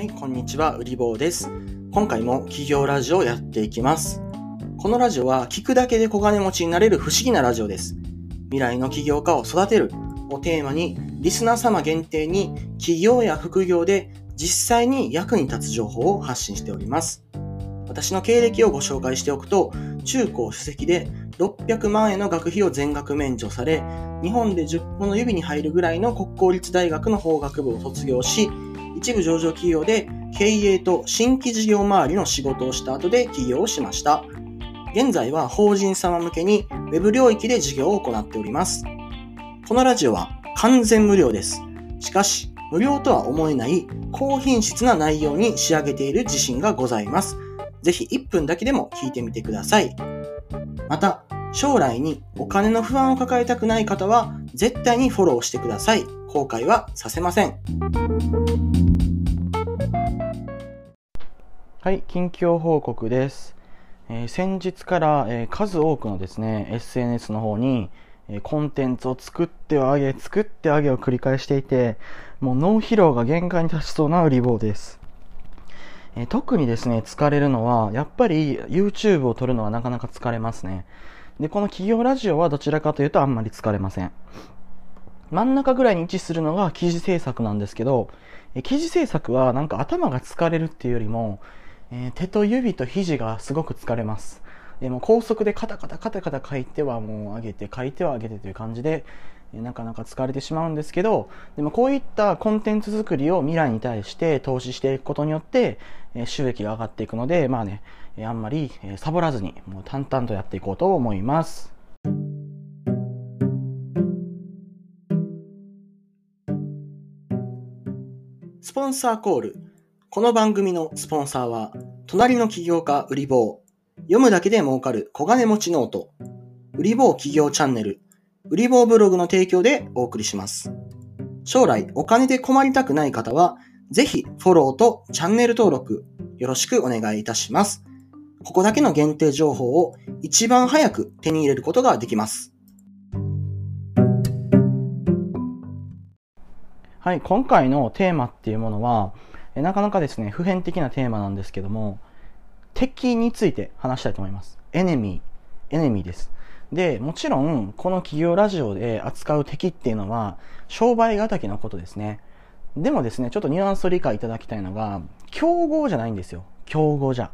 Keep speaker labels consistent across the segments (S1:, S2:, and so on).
S1: はい、こんにちは、うりぼうです。今回も企業ラジオをやっていきます。このラジオは聞くだけで小金持ちになれる不思議なラジオです。未来の起業家を育てるをテーマに、リスナー様限定に企業や副業で実際に役に立つ情報を発信しております。私の経歴をご紹介しておくと、中高主席で600万円の学費を全額免除され、日本で10本の指に入るぐらいの国公立大学の法学部を卒業し、一部上場企業で経営と新規事業周りの仕事をした後で起業をしました。現在は法人様向けに Web 領域で事業を行っております。このラジオは完全無料です。しかし、無料とは思えない高品質な内容に仕上げている自信がございます。ぜひ1分だけでも聞いてみてください。また、将来にお金の不安を抱えたくない方は絶対にフォローしてください。後悔はさせません。はい、近況報告です。えー先日から、えー数多くのですね、SNS の方に、えーコンテンツを作ってはあげ、作ってあげを繰り返していて、もう脳疲労が限界に達しそうな売り棒です。え特にですね、疲れるのは、やっぱり YouTube を撮るのはなかなか疲れますね。で、この企業ラジオはどちらかというとあんまり疲れません。真ん中ぐらいに位置するのが記事制作なんですけど、記事制作はなんか頭が疲れるっていうよりも、えー手と指と肘がすごく疲れます。でも高速でカタカタカタカタ書いてはもう上げて書いては上げてという感じで、なかなか疲れてしまうんですけど、でもこういったコンテンツ作りを未来に対して投資していくことによって、収益が上がっていくので、まあね、あんまり、サボらずにもう淡々とやっていこうと思います。スポンサーコール。この番組のスポンサーは、隣の起業家売り棒。読むだけで儲かる小金持ち note。売り棒起業チャンネル。売り棒ブログの提供でお送りします。将来お金で困りたくない方は、ぜひフォローとチャンネル登録よろしくお願いいたします。ここだけの限定情報を一番早く手に入れることができます。はい、今回のテーマっていうものは、なかなかですね、普遍的なテーマなんですけども、敵について話したいと思います。エネミー、エネミーです。で、もちろん、この企業ラジオで扱う敵っていうのは、商売敵のことですね。でもですね、ちょっとニュアンスを理解いただきたいのが、競合じゃないんですよ。競合じゃ。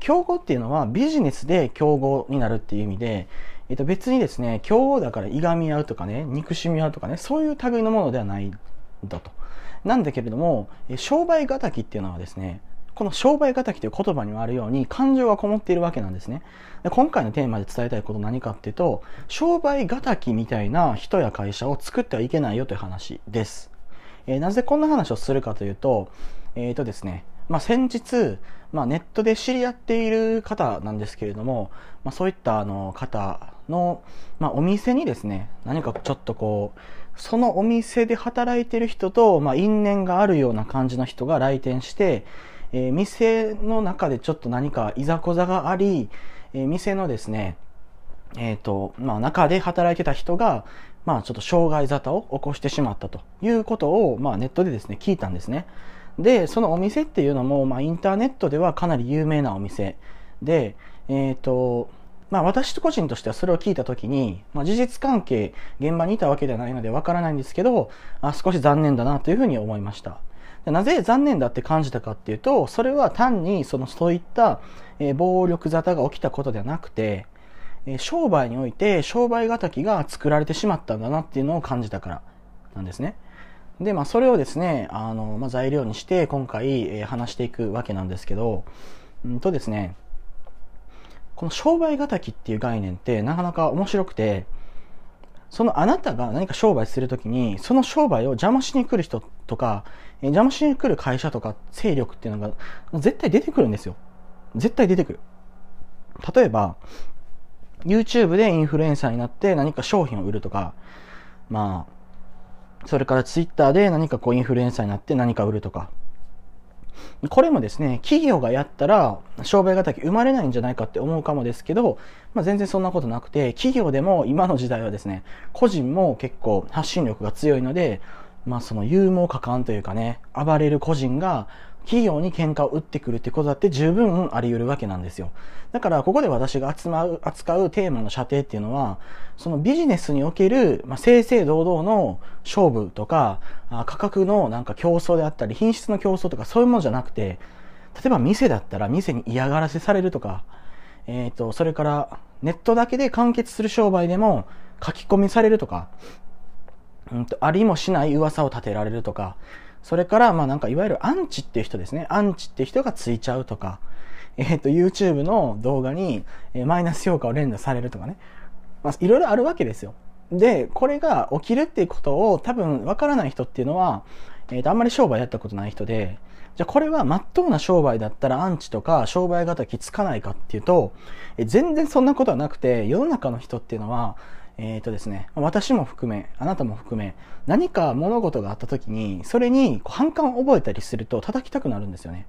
S1: 競合っていうのはビジネスで競合になるっていう意味で、えっと別にですね、競合だからいがみ合うとかね、憎しみ合うとかね、そういう類のものではないんだと。なんだけれども、商売敵っていうのはですね、この商売敵という言葉にもあるように感情がこもっているわけなんですね。で今回のテーマで伝えたいこと何かっていうと、商売敵みたいな人や会社を作ってはいけないよという話です。えーなぜこんな話をするかというと、えっ、とですね、まあ、先日、まあ、ネットで知り合っている方なんですけれども、まあ、そういったあの方の、まあ、お店にですね、何かちょっとこう、そのお店で働いてる人と、まあ、因縁があるような感じの人が来店して、えー店の中でちょっと何かいざこざがあり、えー店のですね、えっ、と、まあ中で働いてた人が、まあちょっと障害沙汰を起こしてしまったということを、まあネットでですね、聞いたんですね。で、そのお店っていうのも、まあインターネットではかなり有名なお店で、えっ、と、まあ私個人としてはそれを聞いたときに、まあ事実関係、現場にいたわけではないのでわからないんですけど、あ少し残念だなというふうに思いました。なぜ残念だって感じたかっていうと、それは単にそのそういった、えー暴力沙汰が起きたことではなくて、えー商売において商売敵が作られてしまったんだなっていうのを感じたからなんですね。で、まあそれをですね、あの、まあ材料にして今回、えー話していくわけなんですけど、うんとですね、この商売敵っていう概念ってなかなか面白くて、そのあなたが何か商売するときに、その商売を邪魔しに来る人とか、えー邪魔しに来る会社とか勢力っていうのが絶対出てくるんですよ。絶対出てくる。例えば、YouTube でインフルエンサーになって何か商品を売るとか、まあ、それからツイッターで何かこうインフルエンサーになって何か売るとか。これもですね、企業がやったら商売敵生まれないんじゃないかって思うかもですけど、まあ、全然そんなことなくて、企業でも今の時代はですね、個人も結構発信力が強いので、まあその勇猛果敢というかね、暴れる個人が企業に喧嘩を打ってくるってことだって十分あり得るわけなんですよ。だからここで私が扱う扱うテーマの射程っていうのは、そのビジネスにおける、まあ、正々堂々の勝負とか、あ価格のなんか競争であったり、品質の競争とかそういうものじゃなくて、例えば店だったら店に嫌がらせされるとか、えっ、ー、と、それからネットだけで完結する商売でも書き込みされるとか、うんと、ありもしない噂を立てられるとか、それから、まあなんかいわゆるアンチっていう人ですね。アンチっていう人がついちゃうとか、えっ、ー、と、YouTube の動画に、えマイナス評価を連打されるとかね。まあいろいろあるわけですよ。で、これが起きるっていうことを多分わからない人っていうのは、えっ、ー、と、あんまり商売やったことない人で、じゃこれは真っ当な商売だったらアンチとか商売敵つかないかっていうと、え全然そんなことはなくて、世の中の人っていうのは、えっ、ー、とですね、私も含め、あなたも含め、何か物事があった時に、それに反感を覚えたりすると叩きたくなるんですよね。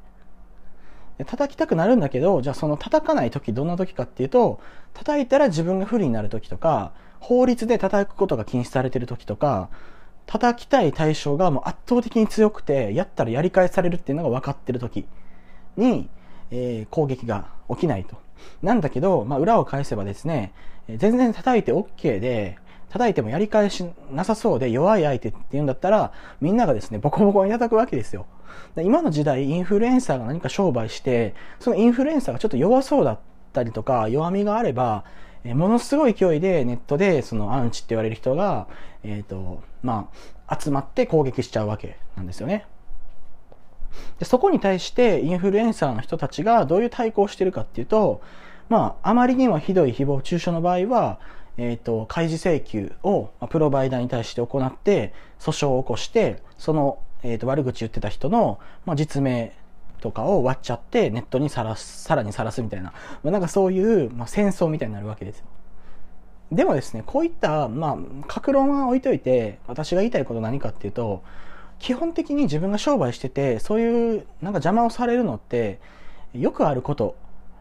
S1: 叩きたくなるんだけど、じゃあその叩かない時どんな時かっていうと、叩いたら自分が不利になる時とか、法律で叩くことが禁止されてる時とか、叩きたい対象がもう圧倒的に強くて、やったらやり返されるっていうのが分かってる時に、えー、攻撃が起きないと。なんだけど、まあ、裏を返せばですね、全然叩いて OK で、叩いてもやり返しなさそうで弱い相手っていうんだったら、みんながですね、ボコボコに叩くわけですよ。今の時代、インフルエンサーが何か商売して、そのインフルエンサーがちょっと弱そうだったりとか、弱みがあれば、ものすごい勢いでネットでそのアンチって言われる人が、えっ、ー、と、まあ、集まって攻撃しちゃうわけなんですよね。でそこに対してインフルエンサーの人たちがどういう対抗をしてるかっていうと、まあ、あまりにもひどい誹謗中傷の場合は、えっ、ー、と、開示請求をプロバイダーに対して行って、訴訟を起こして、その、えっ、ー、と、悪口言ってた人の、まあ、実名とかを割っちゃってネットにさらす、さらにさらすみたいな、まあ、なんかそういう、まあ、戦争みたいになるわけですよ。でもですね、こういった、まあ、格論は置いといて、私が言いたいこと何かっていうと、基本的に自分が商売してて、そういうなんか邪魔をされるのって、よくあること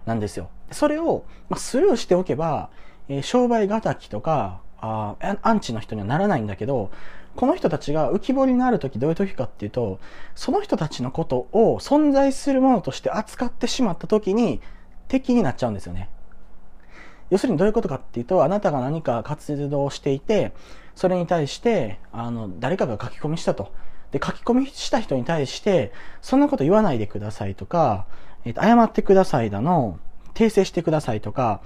S1: なんですよ。それを、ま、スルーしておけば、え、商売敵とか、あアンチの人にはならないんだけど、この人たちが浮き彫りになるときどういう時かっていうと、その人たちのことを存在するものとして扱ってしまった時に敵になっちゃうんですよね。要するにどういうことかっていうと、あなたが何か活動をしていて、それに対して、あの、誰かが書き込みしたと。で、書き込みした人に対して、そんなこと言わないでくださいとか、えっ、と、謝ってくださいだの、訂正してくださいとか、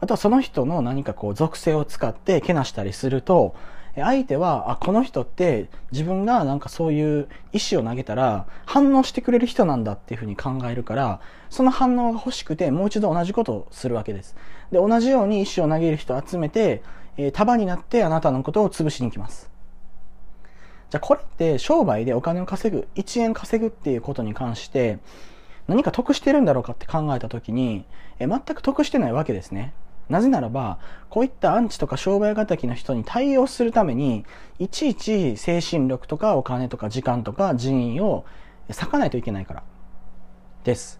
S1: あとはその人の何かこう属性を使ってけなしたりすると、相手は、あ、この人って自分がなんかそういう意思を投げたら反応してくれる人なんだっていうふうに考えるから、その反応が欲しくてもう一度同じことをするわけです。で、同じように意思を投げる人を集めて、え、束になってあなたのことを潰しに行きます。じゃあこれって商売でお金を稼ぐ、1円稼ぐっていうことに関して、何か得してるんだろうかって考えたときに、え全く得してないわけですね。なぜならば、こういったアンチとか商売敵の人に対応するために、いちいち精神力とかお金とか時間とか人員を割かないといけないから。です。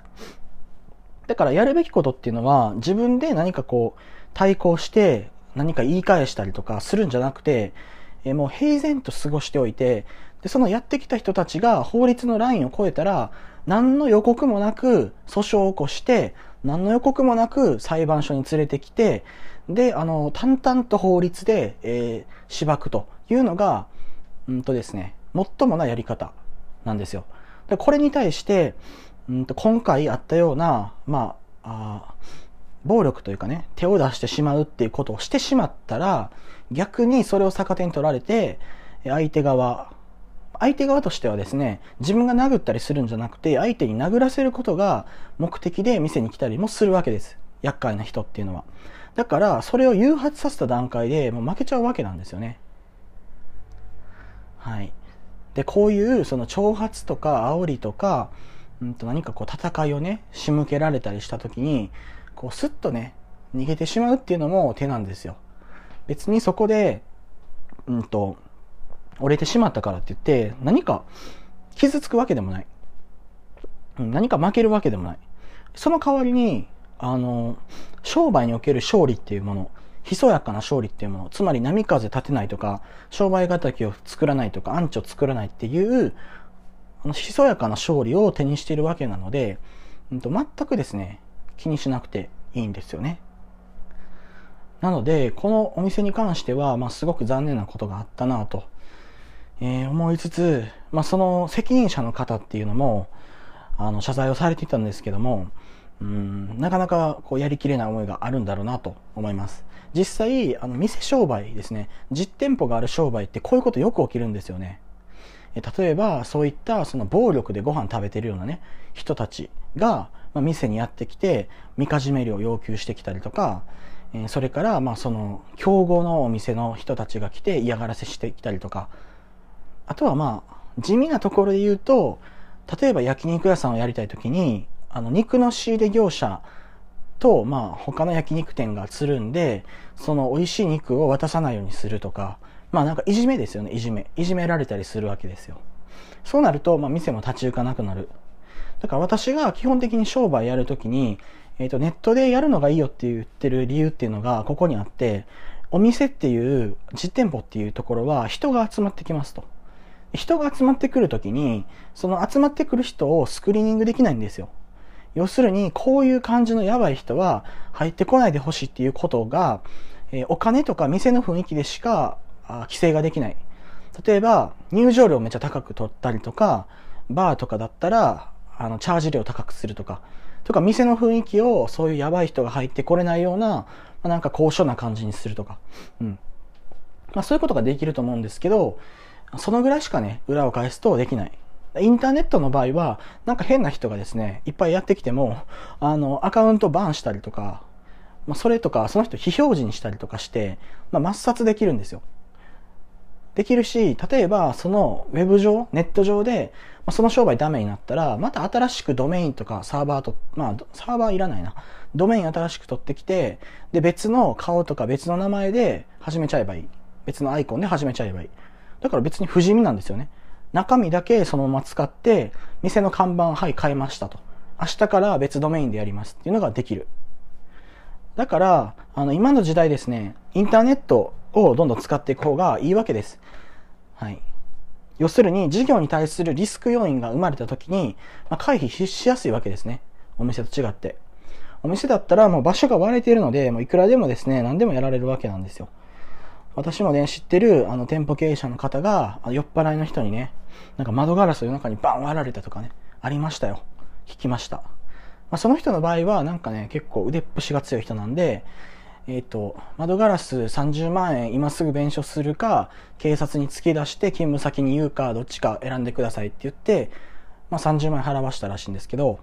S1: だからやるべきことっていうのは、自分で何かこう、対抗して何か言い返したりとかするんじゃなくて、えもう平然と過ごしておいて、で、そのやってきた人たちが法律のラインを超えたら、何の予告もなく訴訟を起こして、何の予告もなく裁判所に連れてきて、で、あの、淡々と法律で、えー、縛くというのが、うんとですね、最もなやり方なんですよ。でこれに対して、うんと今回あったような、まあ、あ暴力というかね、手を出してしまうっていうことをしてしまったら、逆にそれを逆手に取られて、相手側相手側としてはですね、自分が殴ったりするんじゃなくて、相手に殴らせることが目的で店に来たりもするわけです。厄介な人っていうのは。だから、それを誘発させた段階でもう負けちゃうわけなんですよね。はい。で、こういう、その挑発とか煽りとか、うんと何かこう戦いをね、仕向けられたりした時に、こうスッとね、逃げてしまうっていうのも手なんですよ。別にそこで、うんと、折れてしまったからって言って、何か傷つくわけでもない。何か負けるわけでもない。その代わりに、あの、商売における勝利っていうもの、ひそやかな勝利っていうもの、つまり波風立てないとか、商売敵を作らないとか、アンチを作らないっていうあの、ひそやかな勝利を手にしているわけなので、うんと、全くですね、気にしなくていいんですよね。なので、このお店に関しては、まあ、すごく残念なことがあったなと、えー、思いつつ、まあ、その責任者の方っていうのも、あの、謝罪をされていたんですけども、うん、なかなかこうやりきれない思いがあるんだろうなと思います。実際、あの、店商売ですね、実店舗がある商売ってこういうことよく起きるんですよね。え例えば、そういったその暴力でご飯食べてるようなね、人たちが、まあ、店にやってきて、みかじめ料を要求してきたりとか、えそれから、まあ、その、競合のお店の人たちが来て嫌がらせしてきたりとか、あとはまあ、地味なところで言うと、例えば焼肉屋さんをやりたいときに、あの、肉の仕入れ業者と、まあ、他の焼肉店がつるんで、その美味しい肉を渡さないようにするとか、まあなんかいじめですよね、いじめ。いじめられたりするわけですよ。そうなると、まあ店も立ち行かなくなる。だから私が基本的に商売やるときに、えっ、ー、と、ネットでやるのがいいよって言ってる理由っていうのがここにあって、お店っていう実店舗っていうところは人が集まってきますと。人が集まってくるときに、その集まってくる人をスクリーニングできないんですよ。要するに、こういう感じのやばい人は入ってこないでほしいっていうことが、えー、お金とか店の雰囲気でしか規制ができない。例えば、入場料めっちゃ高く取ったりとか、バーとかだったら、あの、チャージ料高くするとか、とか、店の雰囲気をそういうやばい人が入ってこれないような、まあ、なんか高所な感じにするとか、うん。まあそういうことができると思うんですけど、そのぐらいしかね、裏を返すとできない。インターネットの場合は、なんか変な人がですね、いっぱいやってきても、あの、アカウントバンしたりとか、まあ、それとか、その人非表示にしたりとかして、まあ、抹殺できるんですよ。できるし、例えば、そのウェブ上、ネット上で、まあ、その商売ダメになったら、また新しくドメインとかサーバーと、まあ、サーバーいらないな。ドメイン新しく取ってきて、で、別の顔とか別の名前で始めちゃえばいい。別のアイコンで始めちゃえばいい。だから別に不死身なんですよね。中身だけそのまま使って、店の看板、はい、変えましたと。明日から別ドメインでやりますっていうのができる。だから、あの、今の時代ですね、インターネットをどんどん使っていく方がいいわけです。はい。要するに、事業に対するリスク要因が生まれた時に、まあ、回避しやすいわけですね。お店と違って。お店だったらもう場所が割れているので、もういくらでもですね、何でもやられるわけなんですよ。私もね、知ってる、あの、店舗経営者の方が、酔っ払いの人にね、なんか窓ガラスを夜中にバン割られたとかね、ありましたよ。聞きました。まあ、その人の場合は、なんかね、結構腕っぷしが強い人なんで、えっ、ー、と、窓ガラス30万円今すぐ弁償するか、警察に突き出して勤務先に言うか、どっちか選んでくださいって言って、まあ、30万円払わしたらしいんですけど、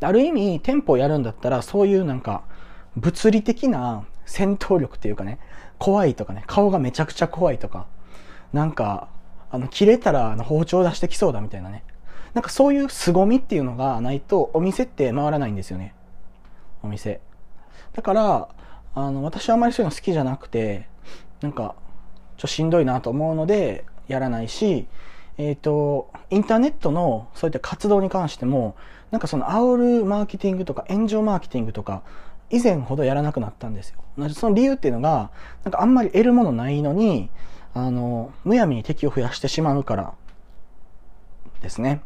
S1: ある意味、店舗やるんだったら、そういうなんか、物理的な戦闘力っていうかね、怖いとかね、顔がめちゃくちゃ怖いとか、なんか、あの、切れたらあの包丁出してきそうだみたいなね。なんかそういう凄みっていうのがないと、お店って回らないんですよね。お店。だから、あの、私はあまりそういうの好きじゃなくて、なんか、ちょっとしんどいなと思うので、やらないし、えっ、ー、と、インターネットのそういった活動に関しても、なんかその煽るマーケティングとか炎上マーケティングとか、以前ほどやらなくなったんですよ。その理由っていうのが、なんかあんまり得るものないのに、あの、むやみに敵を増やしてしまうからですね。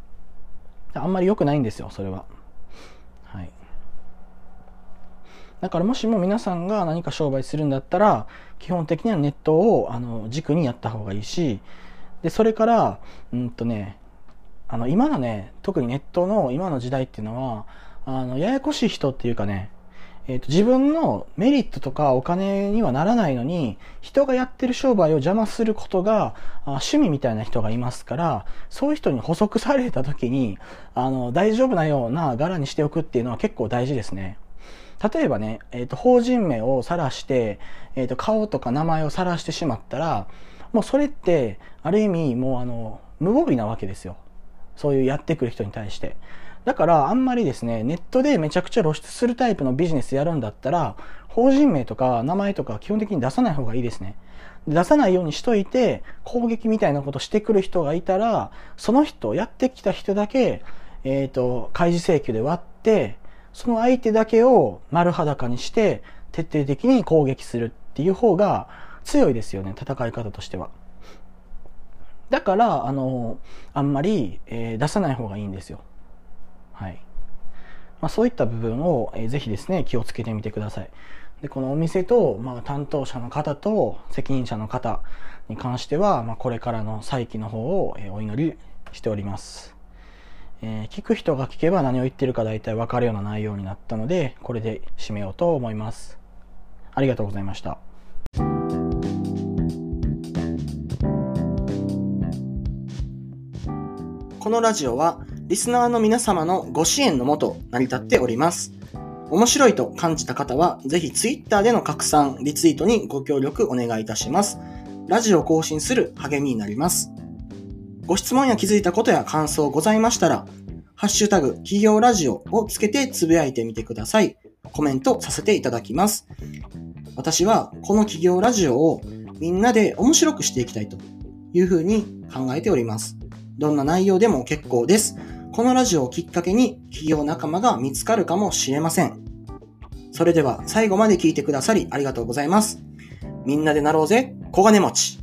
S1: あんまり良くないんですよ、それは。はい。だからもしも皆さんが何か商売するんだったら、基本的にはネットをあの軸にやった方がいいし、で、それから、うんとね、あの、今のね、特にネットの今の時代っていうのは、あの、ややこしい人っていうかね、えっ、ー、と、自分のメリットとかお金にはならないのに、人がやってる商売を邪魔することが、あ趣味みたいな人がいますから、そういう人に補足された時に、あの、大丈夫なような柄にしておくっていうのは結構大事ですね。例えばね、えっ、ー、と、法人名を晒して、えっ、ー、と、顔とか名前を晒してしまったら、もうそれって、ある意味、もうあの、無防備なわけですよ。そういうやってくる人に対して。だからあんまりですね、ネットでめちゃくちゃ露出するタイプのビジネスやるんだったら、法人名とか名前とか基本的に出さない方がいいですね。出さないようにしといて、攻撃みたいなことしてくる人がいたら、その人、やってきた人だけ、えっ、ー、と、開示請求で割って、その相手だけを丸裸にして、徹底的に攻撃するっていう方が強いですよね、戦い方としては。だから、あの、あんまり、えー、出さない方がいいんですよ。はい。まあ、そういった部分を、えー、ぜひですね、気をつけてみてください。で、このお店と、まあ、担当者の方と責任者の方に関しては、まあ、これからの再起の方を、えー、お祈りしております。えー、聞く人が聞けば何を言ってるか大体わかるような内容になったので、これで締めようと思います。ありがとうございました。このラジオは、リスナーの皆様のご支援のもと成り立っております。面白いと感じた方は、ぜひ Twitter での拡散、リツイートにご協力お願いいたします。ラジオ更新する励みになります。ご質問や気づいたことや感想ございましたら、ハッシュタグ、企業ラジオをつけてつぶやいてみてください。コメントさせていただきます。私はこの企業ラジオをみんなで面白くしていきたいというふうに考えております。どんな内容でも結構です。このラジオをきっかけに企業仲間が見つかるかもしれません。それでは最後まで聞いてくださりありがとうございます。みんなでなろうぜ、小金持ち。